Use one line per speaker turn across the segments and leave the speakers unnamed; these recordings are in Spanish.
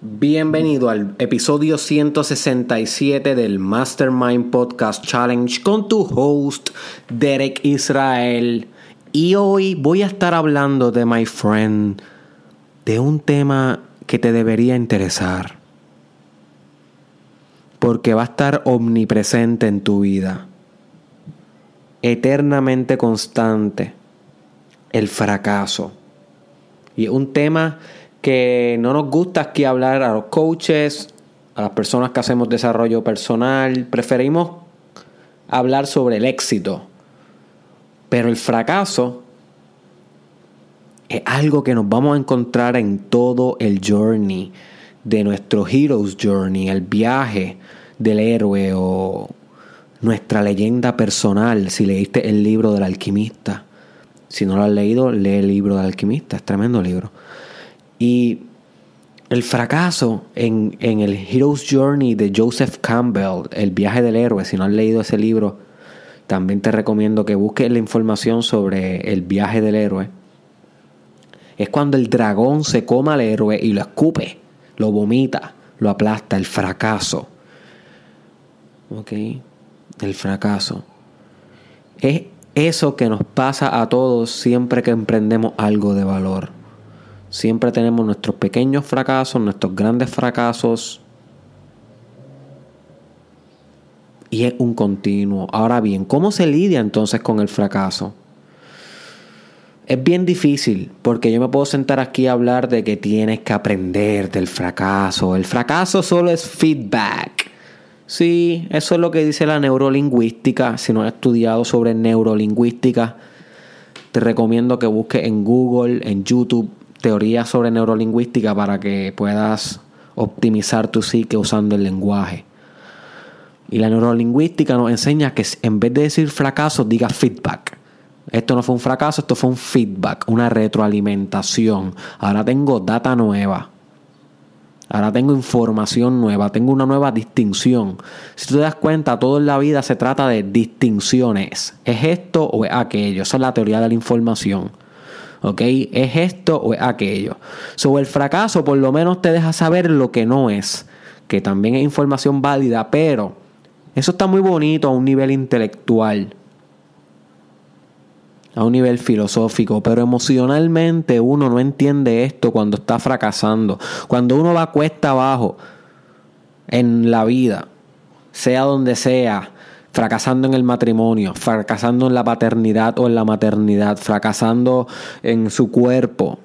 Bienvenido al episodio 167 del Mastermind Podcast Challenge con tu host Derek Israel. Y hoy voy a estar hablando de my friend, de un tema que te debería interesar. Porque va a estar omnipresente en tu vida. Eternamente constante. El fracaso. Y un tema que no nos gusta aquí hablar a los coaches, a las personas que hacemos desarrollo personal. Preferimos hablar sobre el éxito. Pero el fracaso es algo que nos vamos a encontrar en todo el journey de nuestro Hero's Journey, el viaje del héroe o nuestra leyenda personal. Si leíste el libro del alquimista, si no lo has leído, lee el libro del alquimista, es tremendo libro. Y el fracaso en, el Hero's Journey de Joseph Campbell, El viaje del héroe, si no has leído ese libro, también te recomiendo que busques la información sobre el viaje del héroe. Es cuando el dragón se coma al héroe y lo escupe, lo vomita, lo aplasta, el fracaso. ¿Ok? El fracaso. Es eso que nos pasa a todos siempre que emprendemos algo de valor. Siempre tenemos nuestros pequeños fracasos, nuestros grandes fracasos. Y es un continuo. Ahora bien, ¿cómo se lidia entonces con el fracaso? Es bien difícil porque yo me puedo sentar aquí a hablar de que tienes que aprender del fracaso. El fracaso solo es feedback. Sí, eso es lo que dice la neurolingüística. Si no has estudiado sobre neurolingüística, te recomiendo que busques en Google, en YouTube, teorías sobre neurolingüística para que puedas optimizar tu psique usando el lenguaje. Y la neurolingüística nos enseña que en vez de decir fracaso, diga feedback. Esto no fue un fracaso, esto fue un feedback, una retroalimentación. Ahora tengo data nueva. Ahora tengo información nueva, tengo una nueva distinción. Si tú te das cuenta, todo en la vida se trata de distinciones. ¿Es esto o es aquello? Esa es la teoría de la información. ¿Ok? ¿Es esto o es aquello? Sobre el fracaso, por lo menos te deja saber lo que no es, que también es información válida, pero eso está muy bonito a un nivel intelectual, a un nivel filosófico, pero emocionalmente uno no entiende esto cuando está fracasando, cuando uno va cuesta abajo en la vida, sea donde sea, fracasando en el matrimonio, fracasando en la paternidad o en la maternidad, fracasando en su cuerpo,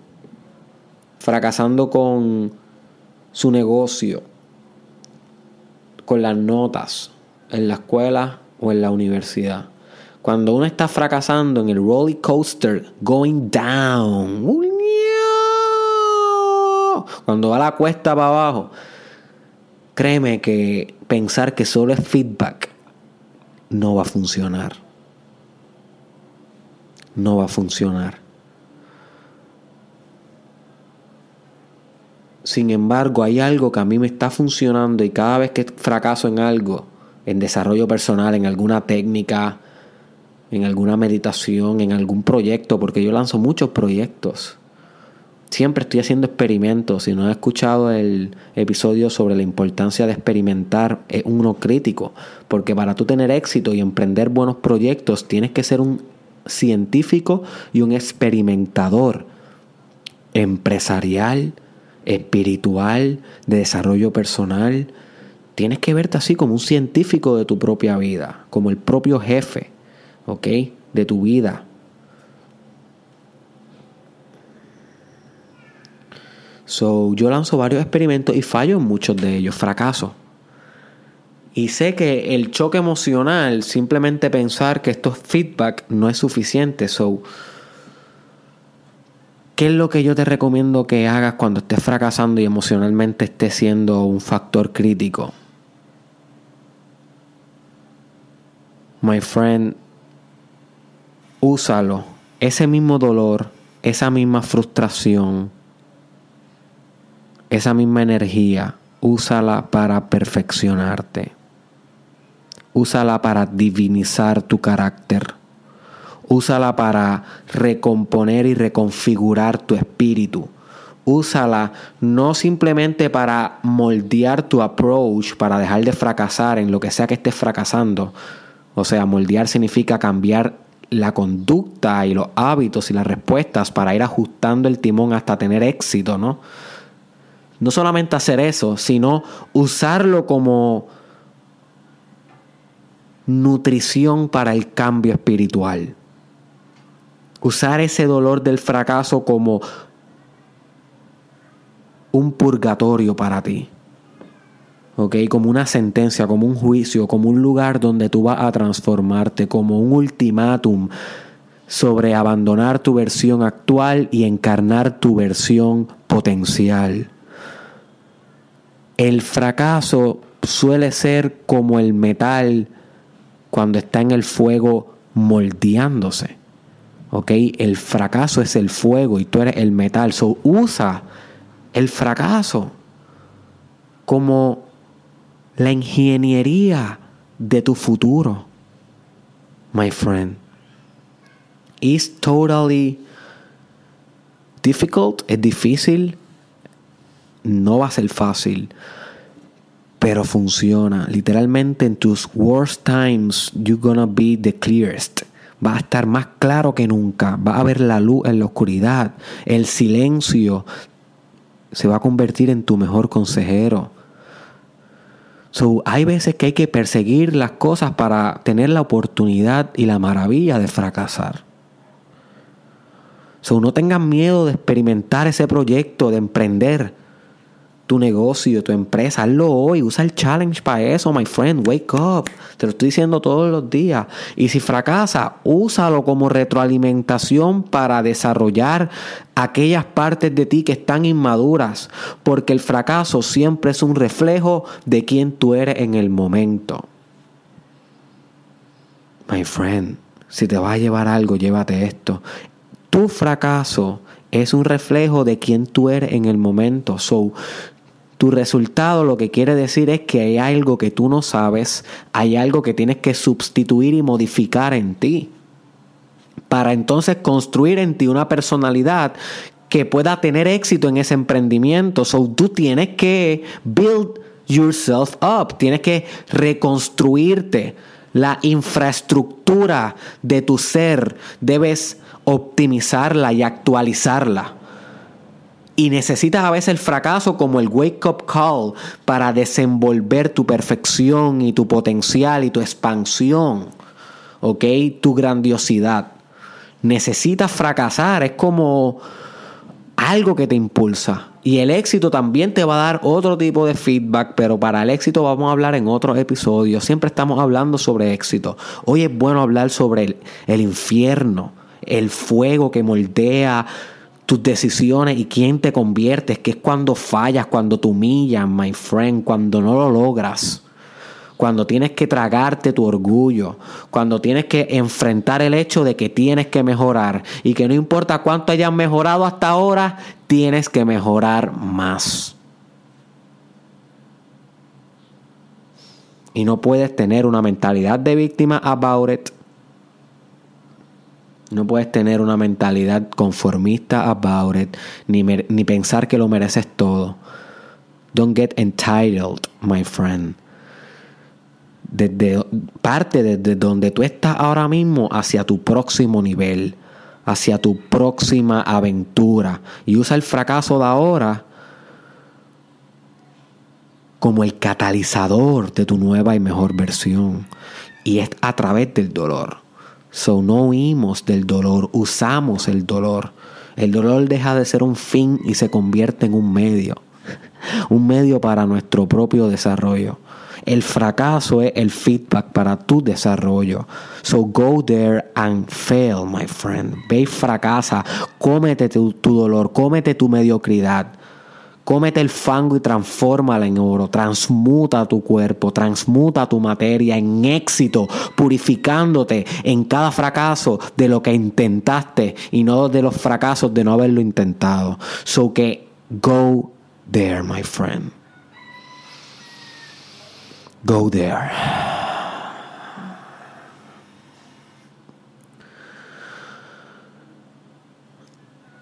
fracasando con su negocio, con las notas en la escuela o en la universidad. Cuando uno está fracasando en el roller coaster, going down, cuando va la cuesta para abajo, créeme que pensar que solo es feedback no va a funcionar. No va a funcionar. Sin embargo, hay algo que a mí me está funcionando y cada vez que fracaso en algo, en desarrollo personal, en alguna técnica, en alguna meditación, en algún proyecto, porque yo lanzo muchos proyectos siempre estoy haciendo experimentos. Si no has escuchado el episodio sobre la importancia de experimentar, es uno crítico. Porque para tú tener éxito y emprender buenos proyectos, tienes que ser un científico y un experimentador empresarial, espiritual, de desarrollo personal. Tienes que verte así como un científico de tu propia vida, como el propio jefe, ¿ok? De tu vida. So, yo lanzo varios experimentos y fallo en muchos de ellos, fracaso. Y sé que el choque emocional, simplemente pensar que esto es feedback, no es suficiente. So, ¿qué es lo que yo te recomiendo que hagas cuando estés fracasando y emocionalmente estés siendo un factor crítico? My friend, úsalo. Ese mismo dolor, esa misma frustración esa misma energía, úsala para perfeccionarte. Úsala para divinizar tu carácter. Úsala para recomponer y reconfigurar tu espíritu. úsala no simplemente para moldear tu approach, para dejar de fracasar en lo que sea que estés fracasando. O sea, moldear significa cambiar la conducta y los hábitos y las respuestas para ir ajustando el timón hasta tener éxito, ¿no? No solamente hacer eso, sino usarlo como nutrición para el cambio espiritual. Usar ese dolor del fracaso como un purgatorio para ti. ¿ok? Como una sentencia, como un juicio, como un lugar donde tú vas a transformarte, como un ultimátum sobre abandonar tu versión actual y encarnar tu versión potencial. El fracaso suele ser como el metal cuando está en el fuego moldeándose. ¿Ok? El fracaso es el fuego y tú eres el metal. So usa el fracaso como la ingeniería de tu futuro, my friend. It's totally difficult, es difícil, no va a ser fácil, pero funciona. Literalmente en tus worst times, you're gonna be the clearest. Va a estar más claro que nunca. Va a ver la luz en la oscuridad. El silencio se va a convertir en tu mejor consejero. So, hay veces que hay que perseguir las cosas para tener la oportunidad y la maravilla de fracasar. So, no tengan miedo de experimentar ese proyecto, de emprender tu negocio, tu empresa, hazlo hoy, usa el challenge para eso, my friend, wake up. Te lo estoy diciendo todos los días. Y si fracasa, úsalo como retroalimentación para desarrollar aquellas partes de ti que están inmaduras, porque el fracaso siempre es un reflejo de quién tú eres en el momento. My friend, si te va a llevar algo, llévate esto. Tu fracaso es un reflejo de quién tú eres en el momento. So, tu resultado lo que quiere decir es que hay algo que tú no sabes, hay algo que tienes que sustituir y modificar en ti. Para entonces construir en ti una personalidad que pueda tener éxito en ese emprendimiento. So tú tienes que build yourself up, tienes que reconstruirte. La infraestructura de tu ser debes optimizarla y actualizarla. Y necesitas a veces el fracaso como el wake up call para desenvolver tu perfección y tu potencial y tu expansión. ¿Ok? Tu grandiosidad. Necesitas fracasar. Es como algo que te impulsa. Y el éxito también te va a dar otro tipo de feedback, pero para el éxito vamos a hablar en otros episodios. Siempre estamos hablando sobre éxito. Hoy es bueno hablar sobre el, el infierno, el fuego que moldea tus decisiones y quién te conviertes, que es cuando fallas, cuando te humillas, my friend, cuando no lo logras. Cuando tienes que tragarte tu orgullo, cuando tienes que enfrentar el hecho de que tienes que mejorar y que no importa cuánto hayas mejorado hasta ahora, tienes que mejorar más. Y no puedes tener una mentalidad de víctima about it no puedes tener una mentalidad conformista about it, ni, ni pensar que lo mereces todo. Don't get entitled, my friend. Desde, parte desde donde tú estás ahora mismo hacia tu próximo nivel, hacia tu próxima aventura. Y usa el fracaso de ahora como el catalizador de tu nueva y mejor versión. Y es a través del dolor. So no huimos del dolor, usamos el dolor. El dolor deja de ser un fin y se convierte en un medio. Un medio para nuestro propio desarrollo. El fracaso es el feedback para tu desarrollo. So go there and fail, my friend. Ve y fracasa. Cómete tu, tu dolor, cómete tu mediocridad. Cómete el fango y transfórmala en oro. Transmuta tu cuerpo, transmuta tu materia en éxito, purificándote en cada fracaso de lo que intentaste y no de los fracasos de no haberlo intentado. So que go there, my friend. Go there.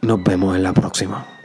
Nos vemos en la próxima.